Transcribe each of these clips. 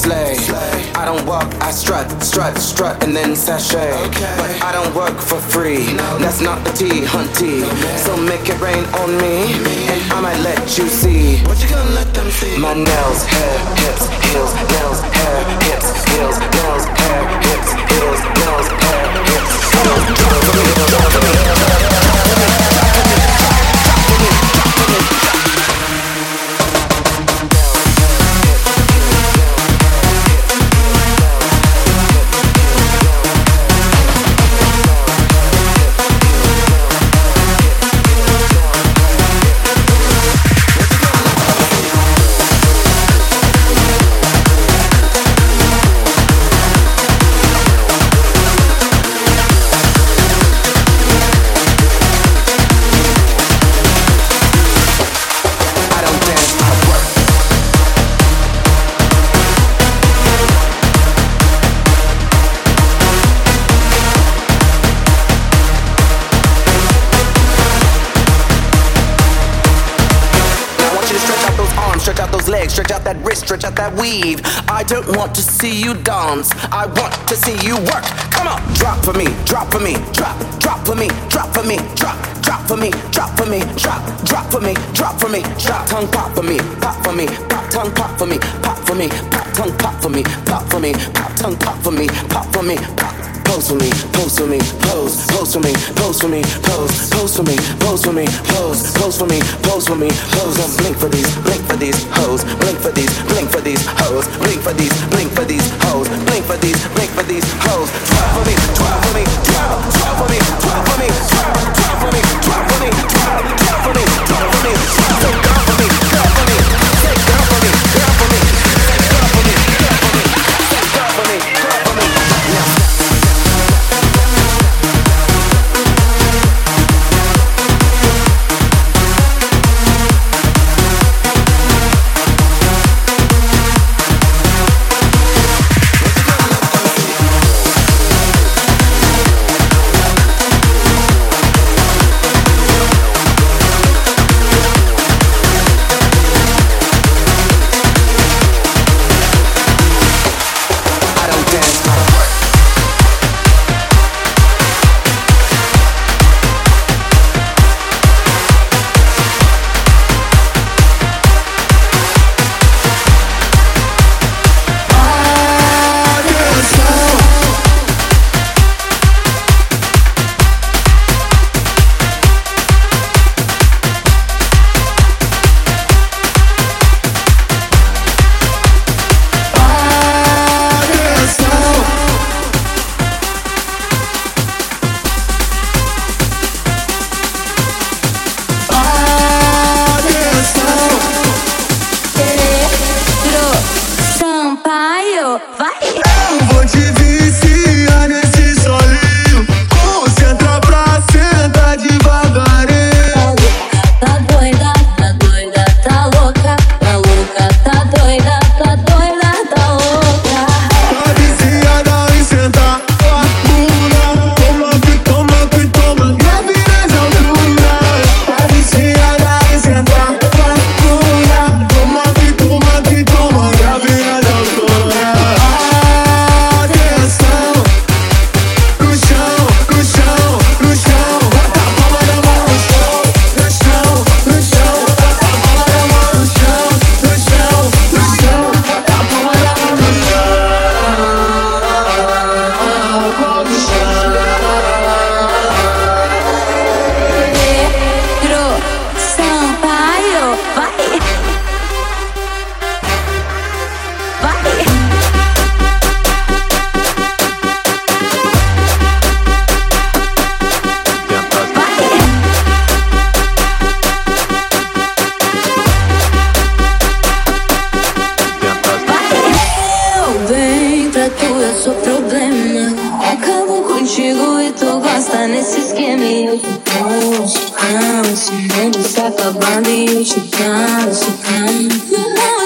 slay. I don't walk, I strut, strut, strut, and then sashay. But I don't work for free. No. That's not the T, hunty. So make it rain on me, and I might let you see. What you gonna let them see? My nails, hair, hips, heels, nails, hair, hips, heels, nails, hair, hips, heels, nails, hair, hips, heels. Drop for me, stretch out that weave. I don't want to see you dance. I want to see you work. Come on, drop for me, drop for me, drop, drop for me, drop for me, drop, drop for me, drop for me, drop, drop for me, drop for me, drop tongue pop for me, pop for me, pop tongue pop for me, pop for me, pop tongue pop for me, pop for me, pop tongue pop for me, pop for me, pose for me, pose for me, pose, pose for me, pose for me, pose, pose for me, pose for me, pose, pose for me, pose for me, pose. Don't blink for these, blink for these hoes, blink for these, blink for these hoes, blink for these, blink for these hoes, blink for these, blink for these hoes. Twelve for me, twelve for me, twelve, twelve for me, twelve for me, twelve, twelve for me, twelve for me, twelve, twelve for me, twelve for me, contigo e tu gosta nesse esquema. Eu te canso, canso. Ele se acabando e eu te canso, canso.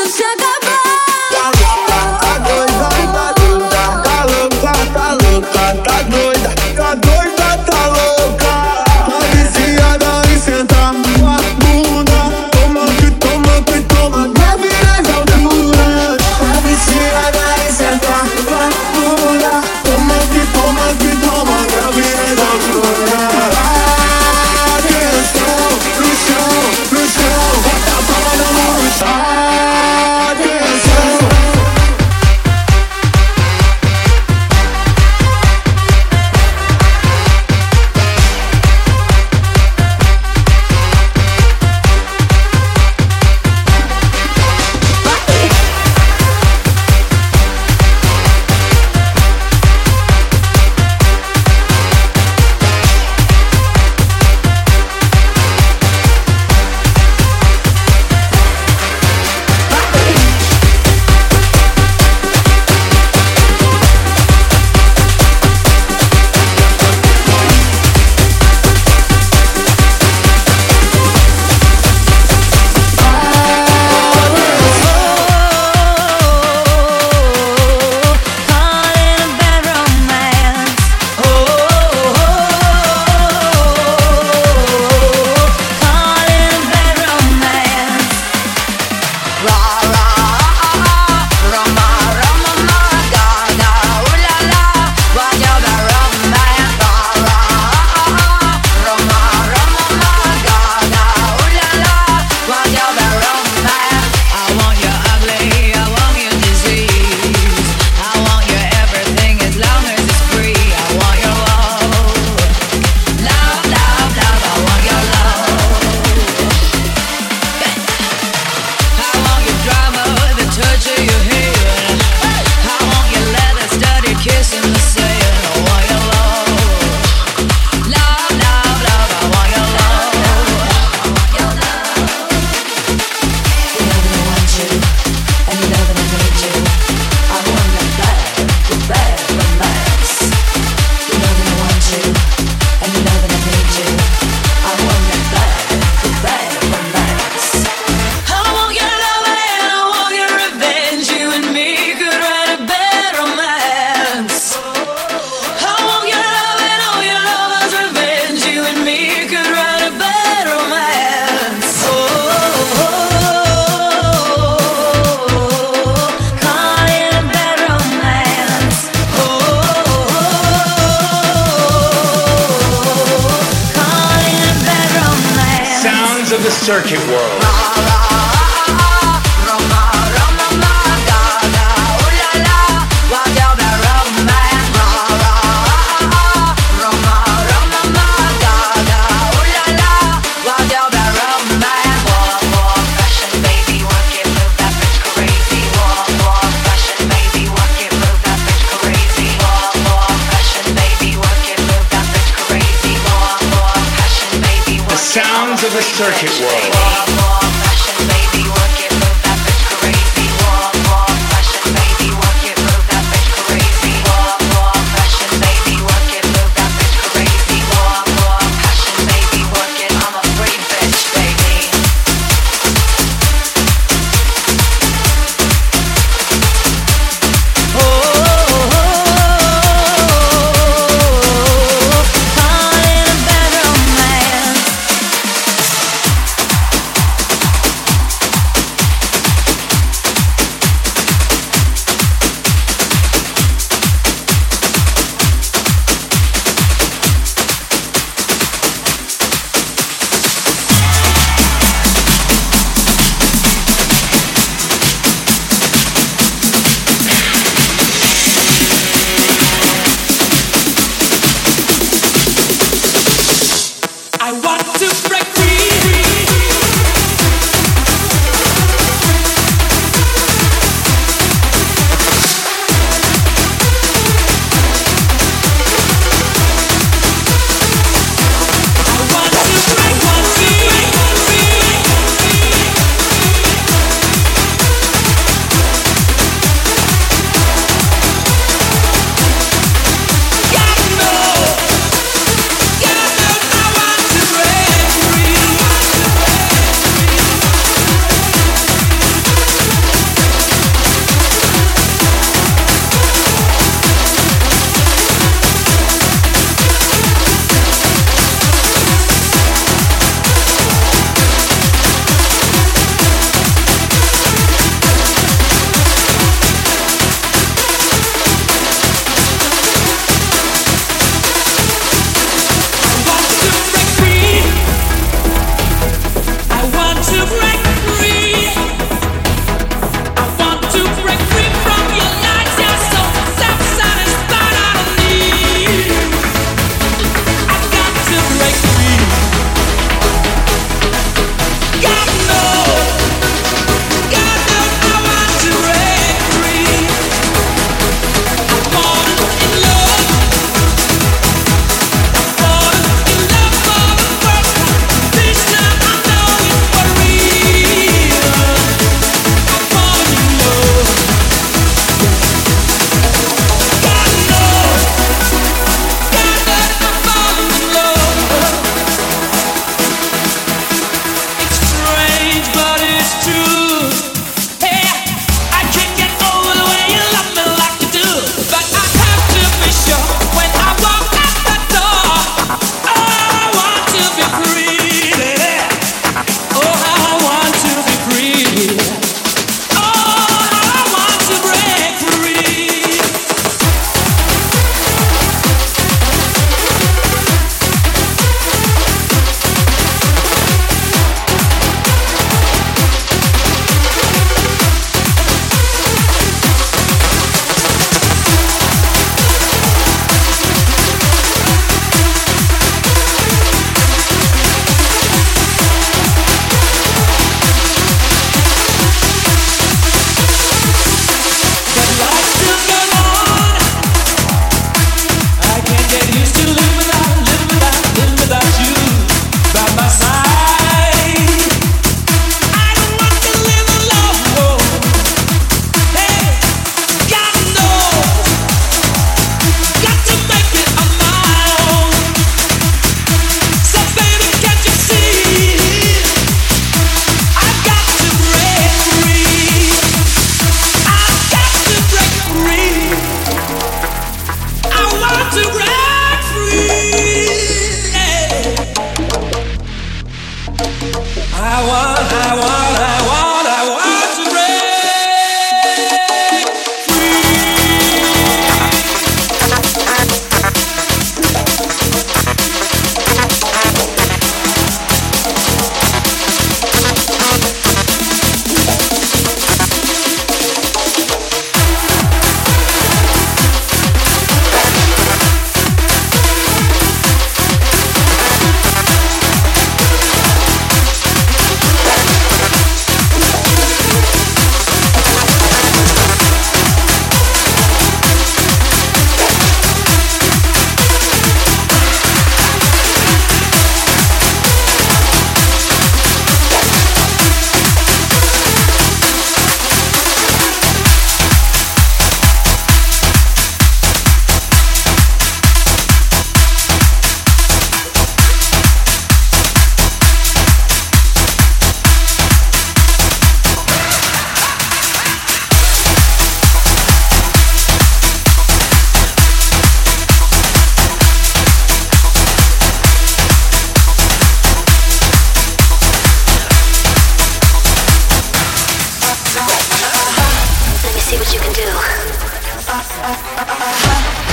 uh, uh, uh, uh, uh.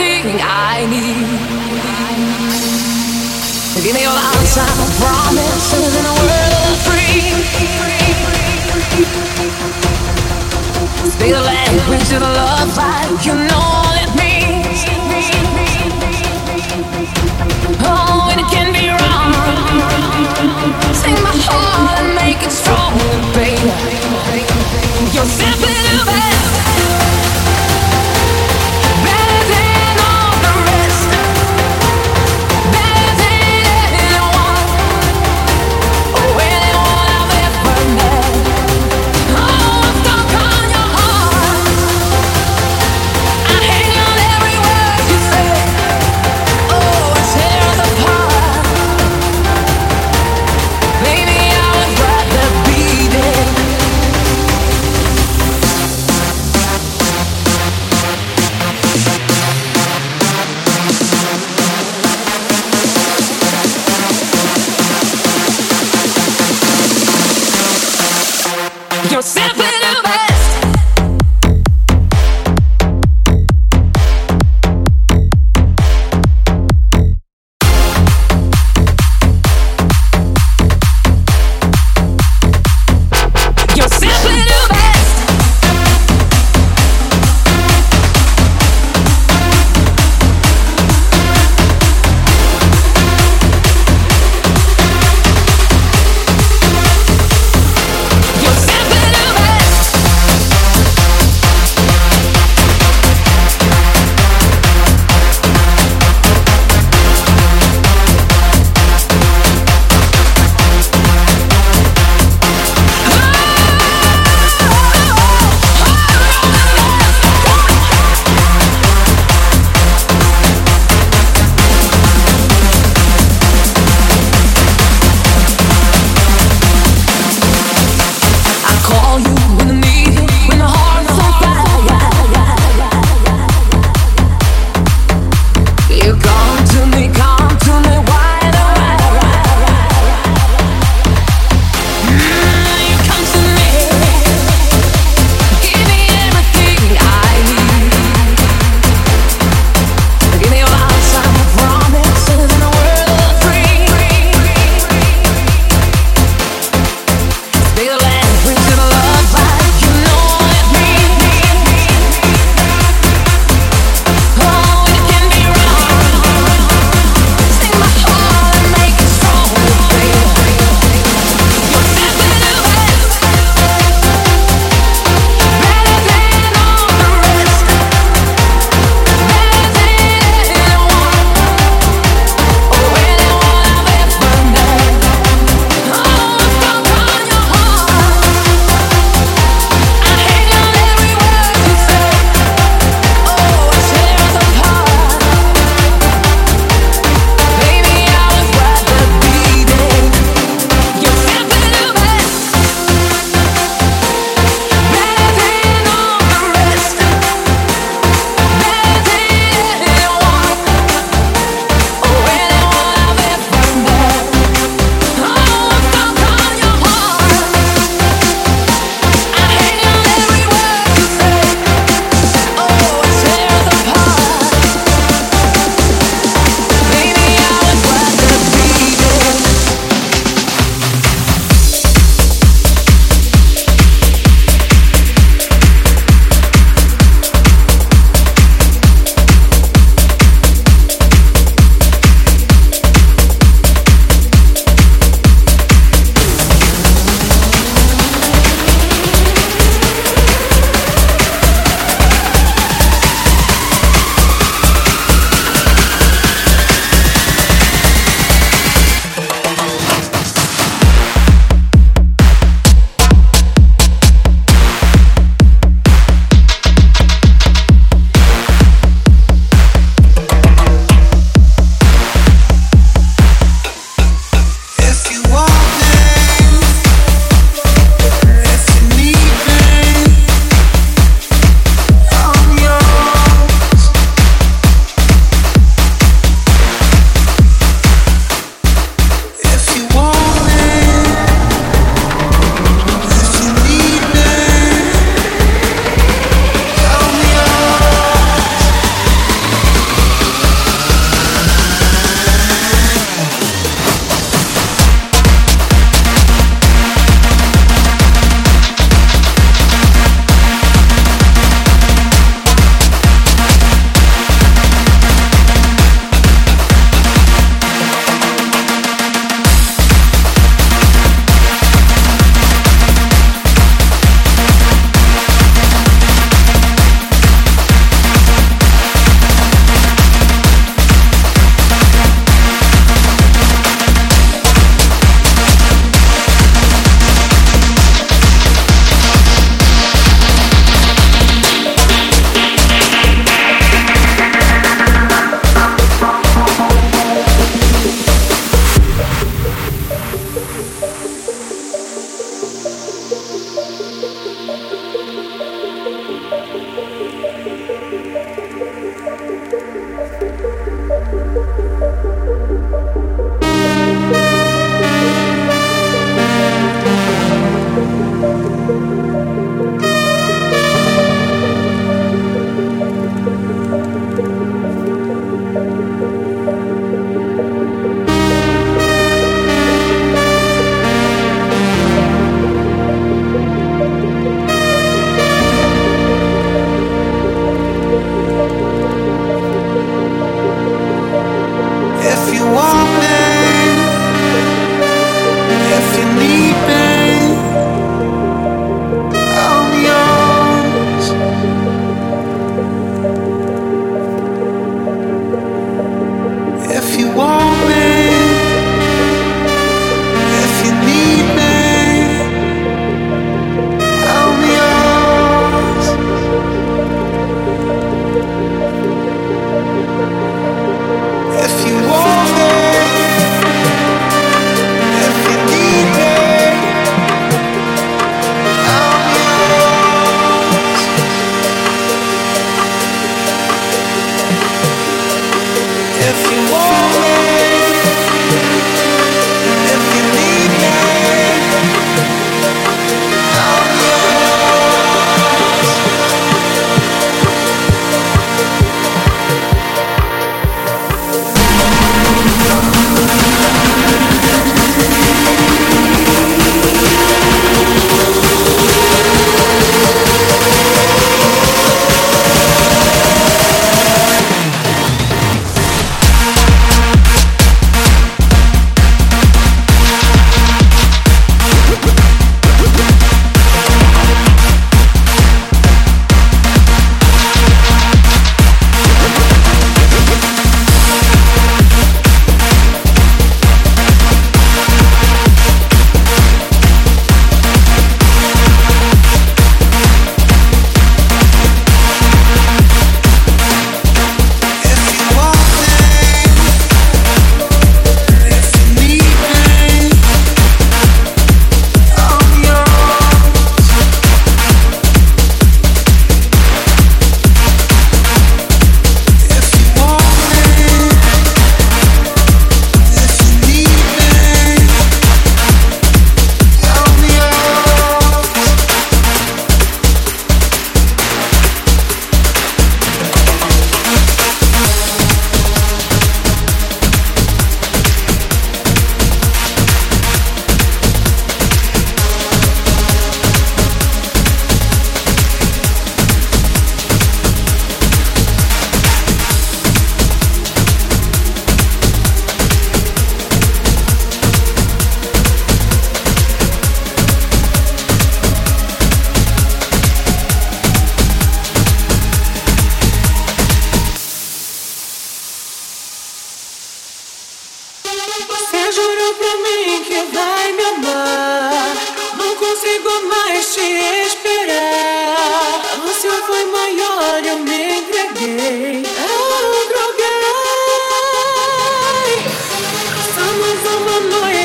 everything I need. Give me your answer, promises in a world of free. Speak the language of love like you know all it means. Oh, and it can be wrong. Sing my heart and make it strong, baby. You're simply the best.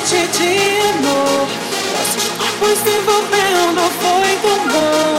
noite de amor, nossos corpos se envolvendo foi tão bom.